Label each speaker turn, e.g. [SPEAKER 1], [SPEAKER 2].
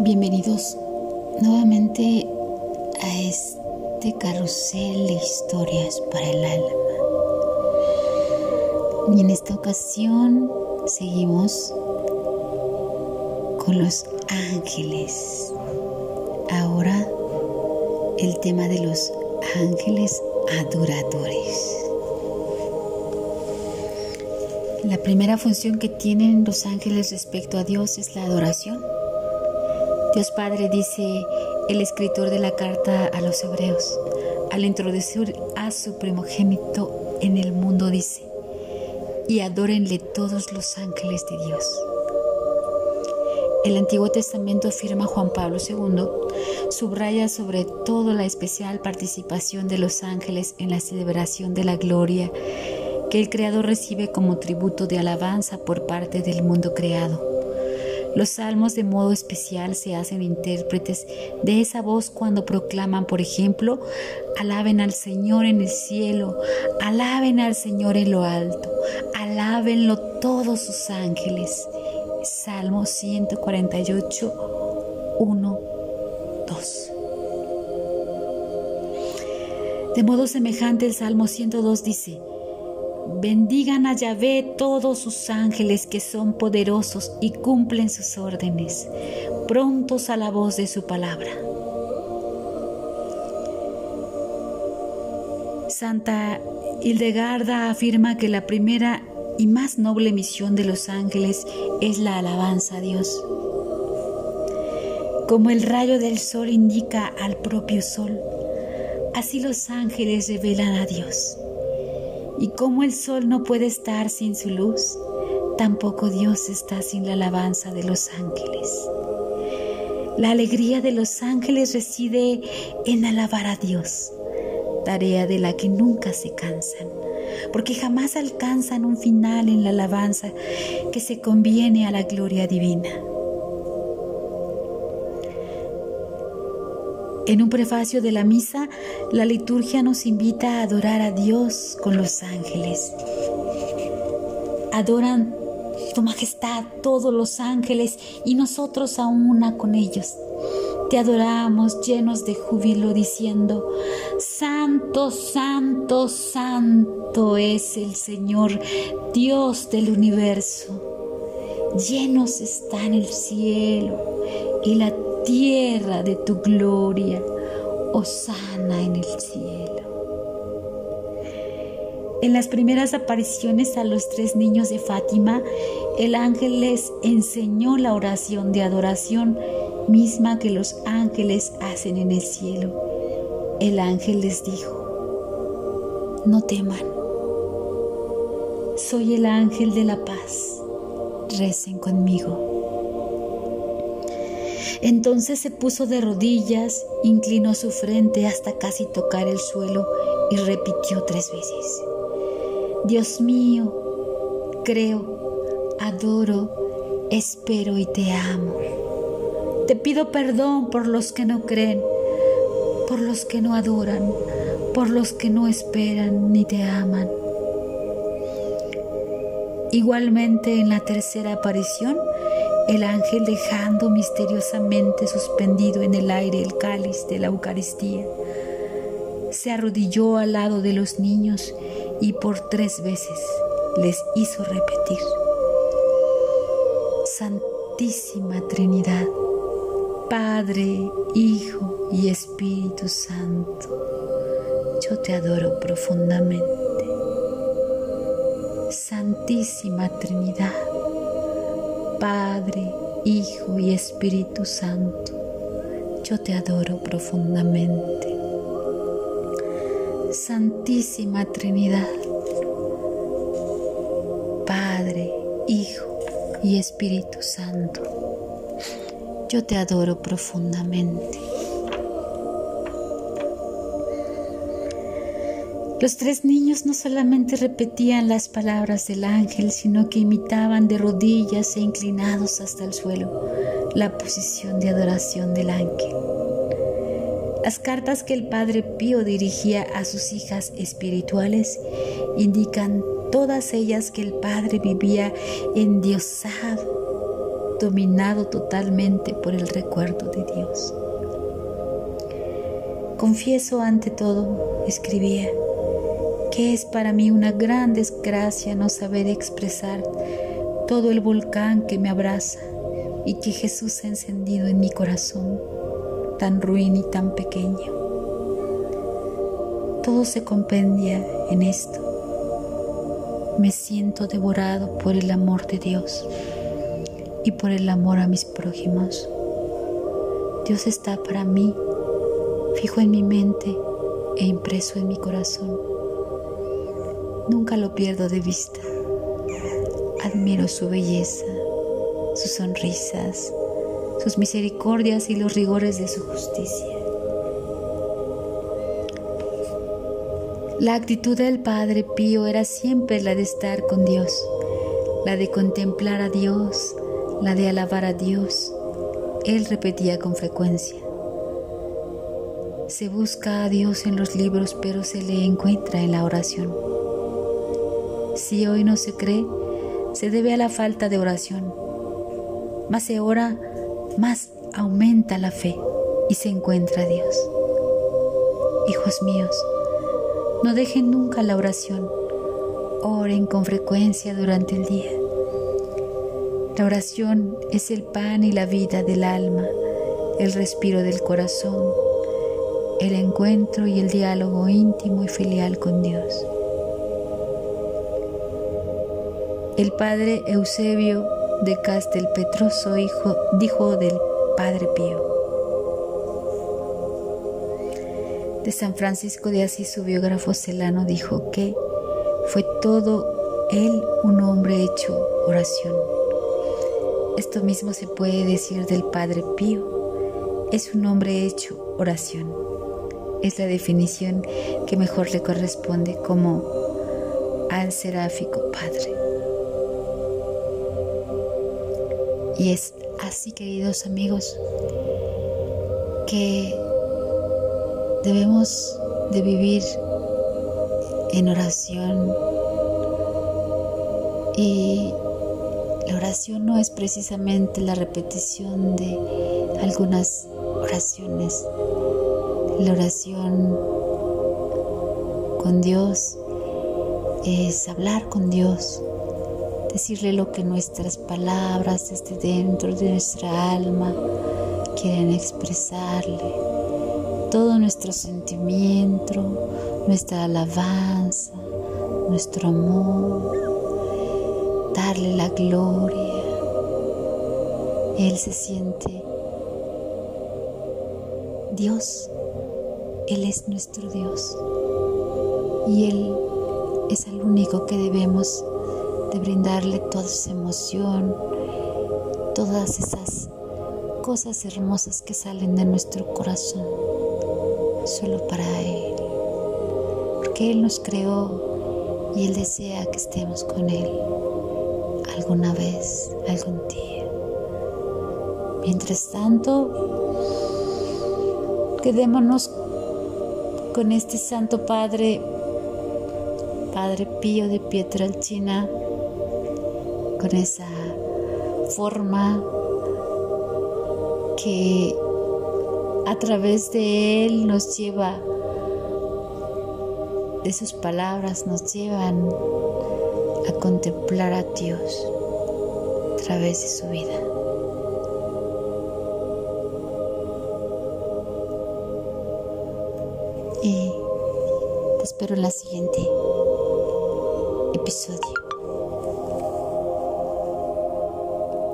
[SPEAKER 1] Bienvenidos nuevamente a este carrusel de historias para el alma. Y en esta ocasión seguimos con los ángeles. Ahora el tema de los ángeles adoradores. La primera función que tienen los ángeles respecto a Dios es la adoración. Dios Padre dice el escritor de la carta a los hebreos, al introducir a su primogénito en el mundo, dice, y adórenle todos los ángeles de Dios. El Antiguo Testamento afirma Juan Pablo II, subraya sobre todo la especial participación de los ángeles en la celebración de la gloria que el Creador recibe como tributo de alabanza por parte del mundo creado. Los salmos de modo especial se hacen intérpretes de esa voz cuando proclaman, por ejemplo, alaben al Señor en el cielo, alaben al Señor en lo alto, alábenlo todos sus ángeles. Salmo 148, 1, 2. De modo semejante el Salmo 102 dice, Bendigan a Yahvé todos sus ángeles que son poderosos y cumplen sus órdenes, prontos a la voz de su palabra. Santa Hildegarda afirma que la primera y más noble misión de los ángeles es la alabanza a Dios. Como el rayo del sol indica al propio sol, así los ángeles revelan a Dios. Y como el sol no puede estar sin su luz, tampoco Dios está sin la alabanza de los ángeles. La alegría de los ángeles reside en alabar a Dios, tarea de la que nunca se cansan, porque jamás alcanzan un final en la alabanza que se conviene a la gloria divina. En un prefacio de la misa, la liturgia nos invita a adorar a Dios con los ángeles. Adoran tu majestad todos los ángeles y nosotros a una con ellos. Te adoramos llenos de júbilo diciendo, Santo, Santo, Santo es el Señor, Dios del universo. Llenos están el cielo y la tierra de tu gloria, sana en el cielo. En las primeras apariciones a los tres niños de Fátima, el ángel les enseñó la oración de adoración misma que los ángeles hacen en el cielo. El ángel les dijo, no teman, soy el ángel de la paz, recen conmigo. Entonces se puso de rodillas, inclinó su frente hasta casi tocar el suelo y repitió tres veces, Dios mío, creo, adoro, espero y te amo. Te pido perdón por los que no creen, por los que no adoran, por los que no esperan ni te aman. Igualmente en la tercera aparición, el ángel dejando misteriosamente suspendido en el aire el cáliz de la Eucaristía. Se arrodilló al lado de los niños y por tres veces les hizo repetir, Santísima Trinidad, Padre, Hijo y Espíritu Santo, yo te adoro profundamente. Santísima Trinidad, Padre, Hijo y Espíritu Santo, yo te adoro profundamente. Santísima Trinidad, Padre, Hijo y Espíritu Santo, yo te adoro profundamente. Los tres niños no solamente repetían las palabras del ángel, sino que imitaban de rodillas e inclinados hasta el suelo la posición de adoración del ángel. Las cartas que el Padre Pío dirigía a sus hijas espirituales indican todas ellas que el Padre vivía endiosado, dominado totalmente por el recuerdo de Dios. Confieso ante todo, escribía, que es para mí una gran desgracia no saber expresar todo el volcán que me abraza y que Jesús ha encendido en mi corazón tan ruin y tan pequeño. Todo se compendia en esto. Me siento devorado por el amor de Dios y por el amor a mis prójimos. Dios está para mí, fijo en mi mente e impreso en mi corazón. Nunca lo pierdo de vista. Admiro su belleza, sus sonrisas, sus misericordias y los rigores de su justicia. La actitud del Padre Pío era siempre la de estar con Dios, la de contemplar a Dios, la de alabar a Dios. Él repetía con frecuencia. Se busca a Dios en los libros, pero se le encuentra en la oración. Si hoy no se cree, se debe a la falta de oración. Más se ora más aumenta la fe y se encuentra Dios. Hijos míos, no dejen nunca la oración, oren con frecuencia durante el día. La oración es el pan y la vida del alma, el respiro del corazón, el encuentro y el diálogo íntimo y filial con Dios. El padre Eusebio de Castelpetroso hijo, dijo del Padre Pío. De San Francisco de Asís, su biógrafo Celano dijo que fue todo él un hombre hecho oración. Esto mismo se puede decir del Padre Pío. Es un hombre hecho oración. Es la definición que mejor le corresponde como al seráfico Padre. Y es así, queridos amigos, que debemos de vivir en oración. Y la oración no es precisamente la repetición de algunas oraciones. La oración con Dios es hablar con Dios, decirle lo que nuestras palabras desde dentro de nuestra alma quieren expresarle, todo nuestro sentimiento, nuestra alabanza, nuestro amor, darle la gloria. Él se siente Dios, Él es nuestro Dios. Y Él es el único que debemos de brindarle toda esa emoción, todas esas cosas hermosas que salen de nuestro corazón, solo para Él, porque Él nos creó y Él desea que estemos con Él alguna vez, algún día. Mientras tanto, quedémonos con este Santo Padre, Padre Pío de Pietrelcina, con esa forma que a través de Él nos lleva, de sus palabras nos llevan a contemplar a Dios a través de su vida. Y te espero en la siguiente episodio.